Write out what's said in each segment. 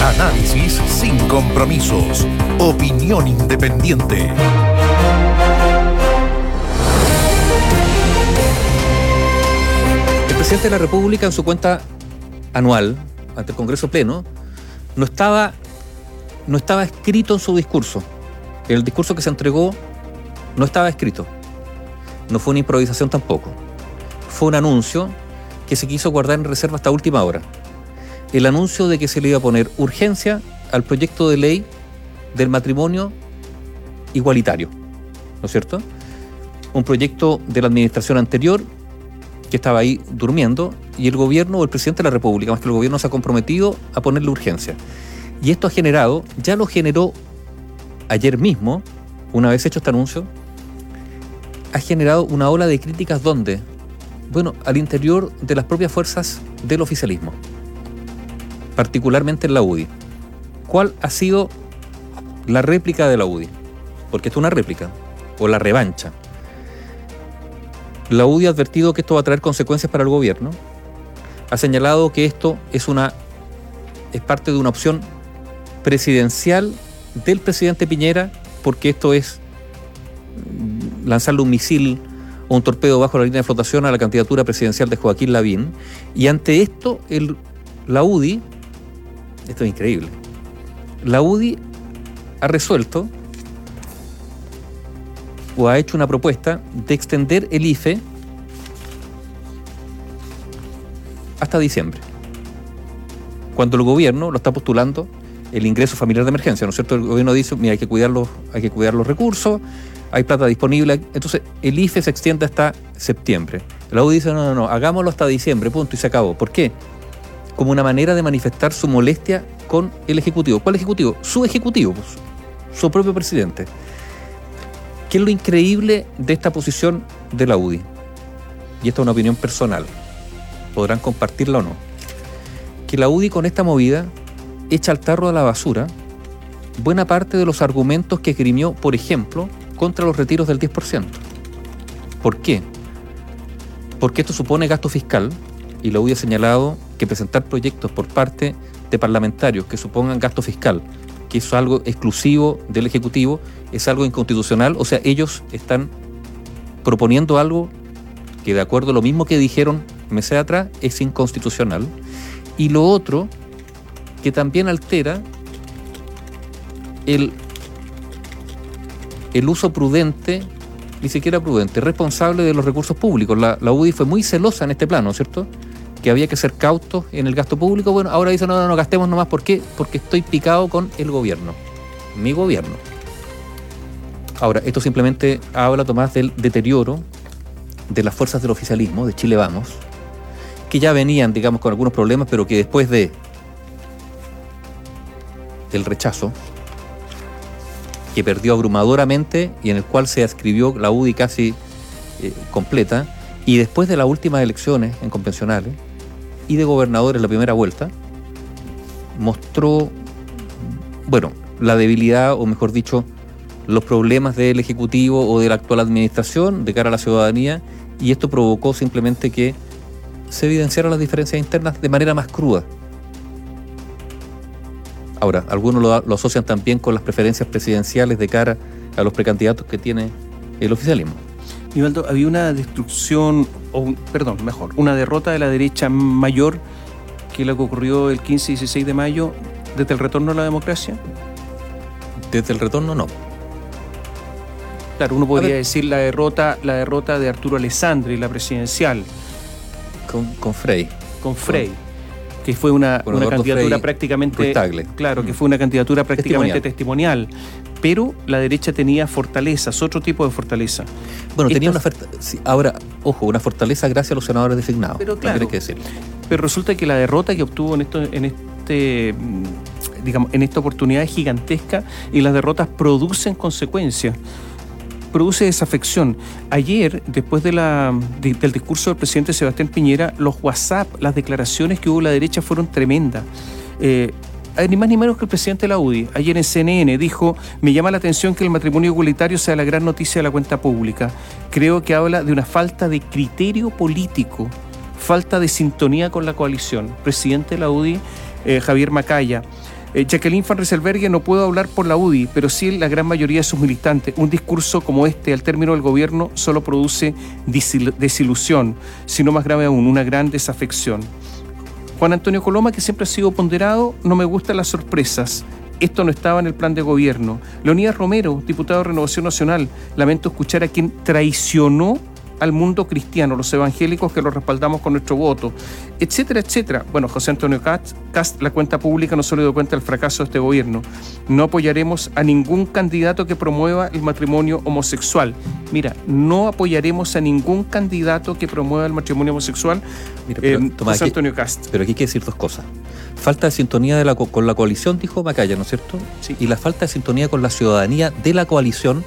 Análisis sin compromisos. Opinión independiente. El presidente de la República en su cuenta anual ante el Congreso Pleno no estaba, no estaba escrito en su discurso. El discurso que se entregó no estaba escrito. No fue una improvisación tampoco. Fue un anuncio que se quiso guardar en reserva hasta última hora. El anuncio de que se le iba a poner urgencia al proyecto de ley del matrimonio igualitario. ¿No es cierto? Un proyecto de la administración anterior que estaba ahí durmiendo y el gobierno o el presidente de la República, más que el gobierno, se ha comprometido a ponerle urgencia. Y esto ha generado, ya lo generó ayer mismo, una vez hecho este anuncio, ha generado una ola de críticas donde, bueno, al interior de las propias fuerzas del oficialismo, particularmente en la UDI. ¿Cuál ha sido la réplica de la UDI? Porque esto es una réplica, o la revancha. La UDI ha advertido que esto va a traer consecuencias para el gobierno. Ha señalado que esto es una es parte de una opción presidencial del presidente Piñera, porque esto es lanzarle un misil o un torpedo bajo la línea de flotación a la candidatura presidencial de Joaquín Lavín. Y ante esto, el, la UDI, esto es increíble, la UDI ha resuelto o ha hecho una propuesta de extender el IFE hasta diciembre. Cuando el gobierno lo está postulando el ingreso familiar de emergencia, ¿no es cierto? El gobierno dice, mira, hay que cuidar los, hay que cuidar los recursos, hay plata disponible. Entonces, el IFE se extiende hasta septiembre. La UDI dice, no, no, no, hagámoslo hasta diciembre, punto, y se acabó. ¿Por qué? Como una manera de manifestar su molestia con el Ejecutivo. ¿Cuál Ejecutivo? Su Ejecutivo, pues, su propio presidente. ¿Qué es lo increíble de esta posición de la UDI? Y esta es una opinión personal. Podrán compartirla o no. Que la UDI con esta movida echa al tarro de la basura buena parte de los argumentos que esgrimió, por ejemplo, contra los retiros del 10%. ¿Por qué? Porque esto supone gasto fiscal y la UDI ha señalado que presentar proyectos por parte de parlamentarios que supongan gasto fiscal, que es algo exclusivo del Ejecutivo, es algo inconstitucional, o sea, ellos están proponiendo algo que de acuerdo a lo mismo que dijeron meses atrás es inconstitucional. Y lo otro, que también altera el, el uso prudente, ni siquiera prudente, responsable de los recursos públicos. La, la UDI fue muy celosa en este plano, ¿cierto? Que había que ser cautos en el gasto público. Bueno, ahora dice, no, no, no gastemos nomás. ¿Por qué? Porque estoy picado con el gobierno, mi gobierno. Ahora, esto simplemente habla, Tomás, del deterioro de las fuerzas del oficialismo, de Chile Vamos, que ya venían, digamos, con algunos problemas, pero que después de el rechazo, que perdió abrumadoramente y en el cual se ascribió la UDI casi eh, completa, y después de las últimas elecciones en convencionales y de gobernadores la primera vuelta, mostró, bueno, la debilidad, o mejor dicho, los problemas del Ejecutivo o de la actual administración de cara a la ciudadanía, y esto provocó simplemente que se evidenciaran las diferencias internas de manera más cruda. Ahora, algunos lo, asocian también con las preferencias presidenciales de cara a los precandidatos que tiene el oficialismo. Nivaldo, había una destrucción, o perdón, mejor, una derrota de la derecha mayor que la que ocurrió el 15 y 16 de mayo desde el retorno a la democracia. Desde el retorno no. Claro, uno podría decir la derrota, la derrota de Arturo Alessandri, la presidencial. Con, con Frey. Con Frey. Con que fue una, una candidatura Frey, prácticamente. Claro, que fue una candidatura prácticamente testimonial. testimonial. Pero la derecha tenía fortalezas, otro tipo de fortaleza. Bueno, tenía una sí, ahora, ojo, una fortaleza gracias a los senadores designados. Pero claro, que decir. Pero resulta que la derrota que obtuvo en esto, en este digamos, en esta oportunidad es gigantesca y las derrotas producen consecuencias produce desafección. Ayer, después de la, de, del discurso del presidente Sebastián Piñera, los WhatsApp, las declaraciones que hubo la derecha fueron tremendas. Eh, ni más ni menos que el presidente de la UDI, ayer en CNN, dijo, me llama la atención que el matrimonio igualitario sea la gran noticia de la cuenta pública. Creo que habla de una falta de criterio político, falta de sintonía con la coalición. Presidente de la UDI, eh, Javier Macaya. Eh, Jacqueline Van Rieselberghe no puedo hablar por la UDI, pero sí la gran mayoría de sus militantes. Un discurso como este al término del gobierno solo produce desilusión, sino más grave aún, una gran desafección. Juan Antonio Coloma, que siempre ha sido ponderado, no me gustan las sorpresas. Esto no estaba en el plan de gobierno. Leonidas Romero, diputado de Renovación Nacional, lamento escuchar a quien traicionó al mundo cristiano, los evangélicos que los respaldamos con nuestro voto, etcétera, etcétera. Bueno, José Antonio Cast, la cuenta pública no solo dio cuenta del fracaso de este gobierno. No apoyaremos a ningún candidato que promueva el matrimonio homosexual. Mira, no apoyaremos a ningún candidato que promueva el matrimonio homosexual. Mira, eh, José Antonio Cast. Pero aquí hay que decir dos cosas. Falta de sintonía de la, con la coalición, dijo Macaya, ¿no es cierto? Sí. Y la falta de sintonía con la ciudadanía de la coalición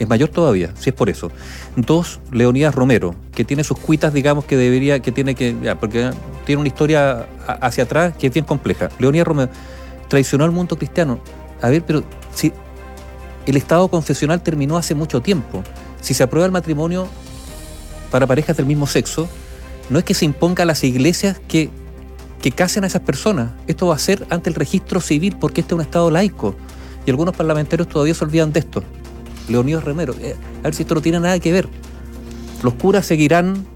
es mayor todavía, si es por eso. Dos, Leonidas Romero, que tiene sus cuitas, digamos, que debería, que tiene que, porque tiene una historia hacia atrás que es bien compleja. Leonidas Romero traicionó al mundo cristiano. A ver, pero si el Estado confesional terminó hace mucho tiempo, si se aprueba el matrimonio para parejas del mismo sexo, no es que se imponga a las iglesias que, que casen a esas personas. Esto va a ser ante el registro civil porque este es un Estado laico. Y algunos parlamentarios todavía se olvidan de esto. Leonidas Remero. Eh, a ver si esto no tiene nada que ver. Los curas seguirán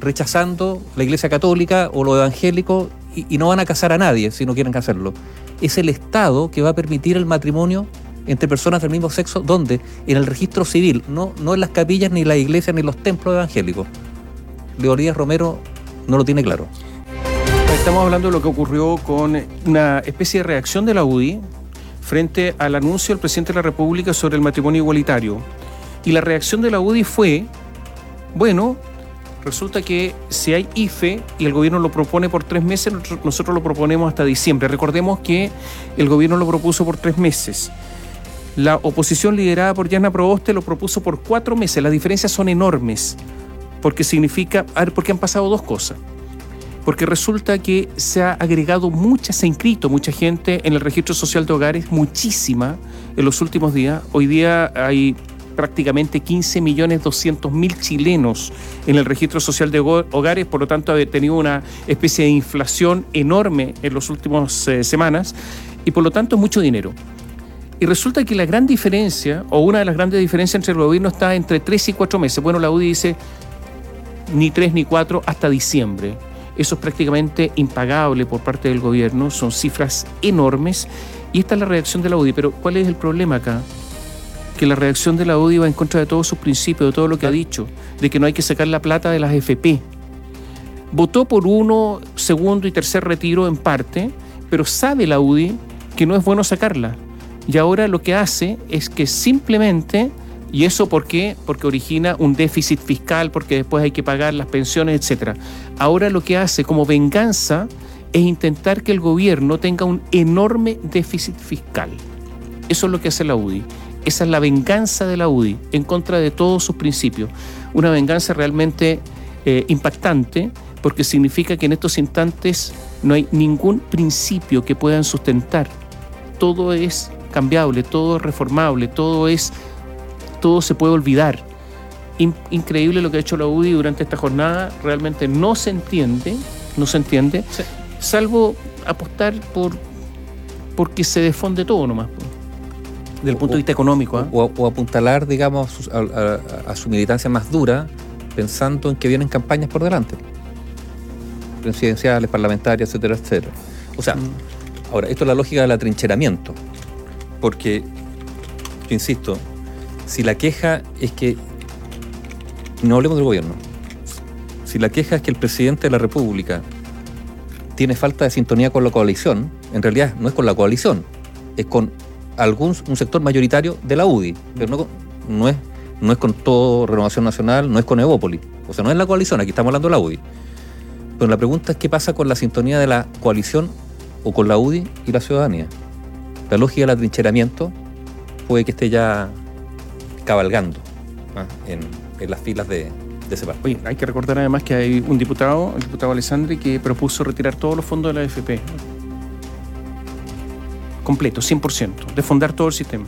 rechazando la Iglesia Católica o lo evangélico y, no van a casar a nadie si no quieren hacerlo. Es el Estado que va a permitir el matrimonio entre personas del mismo sexo, ¿dónde? En el registro civil, no, no en las capillas, ni las iglesias, ni los templos evangélicos. Leonidas Romero no lo tiene claro. Estamos hablando de lo que ocurrió con una especie de reacción de la UDI frente al anuncio del presidente de la República sobre el matrimonio igualitario. Y la reacción de la UDI fue, bueno, resulta que si hay IFE y el gobierno lo propone por tres meses, nosotros lo proponemos hasta diciembre. Recordemos que el gobierno lo propuso por tres meses. La oposición liderada por Yana Proboste lo propuso por cuatro meses. Las diferencias son enormes, porque significa, porque han pasado dos cosas porque resulta que se ha agregado mucha, se ha inscrito mucha gente en el registro social de hogares, muchísima en los últimos días. Hoy día hay prácticamente 15 millones 200 mil chilenos en el registro social de hogares, por lo tanto ha tenido una especie de inflación enorme en las últimas eh, semanas y por lo tanto mucho dinero. Y resulta que la gran diferencia, o una de las grandes diferencias entre el gobierno está entre 3 y 4 meses. Bueno, la UDI dice ni 3 ni 4 hasta diciembre. Eso es prácticamente impagable por parte del gobierno, son cifras enormes y esta es la reacción de la UDI. Pero ¿cuál es el problema acá? Que la reacción de la UDI va en contra de todos sus principios, de todo lo que ha dicho, de que no hay que sacar la plata de las FP. Votó por uno, segundo y tercer retiro en parte, pero sabe la UDI que no es bueno sacarla. Y ahora lo que hace es que simplemente ¿Y eso por qué? Porque origina un déficit fiscal, porque después hay que pagar las pensiones, etc. Ahora lo que hace como venganza es intentar que el gobierno tenga un enorme déficit fiscal. Eso es lo que hace la UDI. Esa es la venganza de la UDI en contra de todos sus principios. Una venganza realmente eh, impactante porque significa que en estos instantes no hay ningún principio que puedan sustentar. Todo es cambiable, todo es reformable, todo es todo se puede olvidar. increíble lo que ha hecho la UDI durante esta jornada, realmente no se entiende, no se entiende, salvo apostar por porque se desfonde todo nomás. Del punto de vista económico. ¿ah? O, apuntalar, digamos, a, su militancia más dura, pensando en que vienen campañas por delante. Presidenciales, parlamentarias, etcétera, etcétera. O sea, mm. ahora, esto es la lógica del atrincheramiento. Porque, insisto, si la queja es que, no hablemos del gobierno, si la queja es que el presidente de la República tiene falta de sintonía con la coalición, en realidad no es con la coalición, es con algún un sector mayoritario de la UDI, pero no, no, es, no es con todo Renovación Nacional, no es con Evópolis, o sea, no es la coalición, aquí estamos hablando de la UDI. Pero la pregunta es qué pasa con la sintonía de la coalición o con la UDI y la ciudadanía. La lógica del atrincheramiento puede que esté ya cabalgando ¿ah? en, las filas de, ese partido. Oye, hay que recordar además que hay un diputado, el diputado Alessandri, que propuso retirar todos los fondos de la AFP. Completo, 100%, defondar todo el sistema.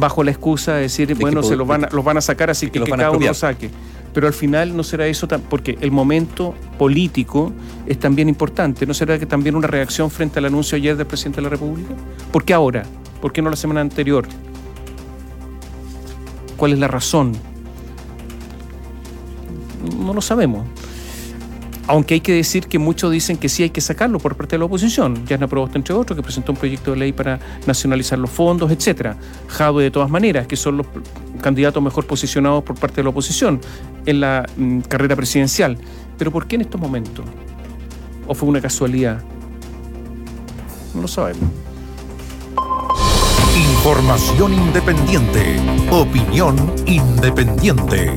Bajo la excusa de decir, bueno, se los van, a, los van a sacar, así que, que cada uno saque. Pero al final no será eso, tan, porque el momento político es también importante. ¿No será que también una reacción frente al anuncio ayer del presidente de la República? ¿Por qué ahora? ¿Por qué no la semana anterior? ¿Cuál es la razón? No lo sabemos. Aunque hay que decir que muchos dicen que sí hay que sacarlo por parte de la oposición. Yasna Proboste, entre otros, que presentó un proyecto de ley para nacionalizar los fondos, etcétera. Jadwe, de todas maneras, que son los candidatos mejor posicionados por parte de la oposición en la mm, carrera presidencial. Pero ¿por qué en estos momentos? ¿O fue una casualidad? No lo sabemos. Información independiente. Opinión independiente.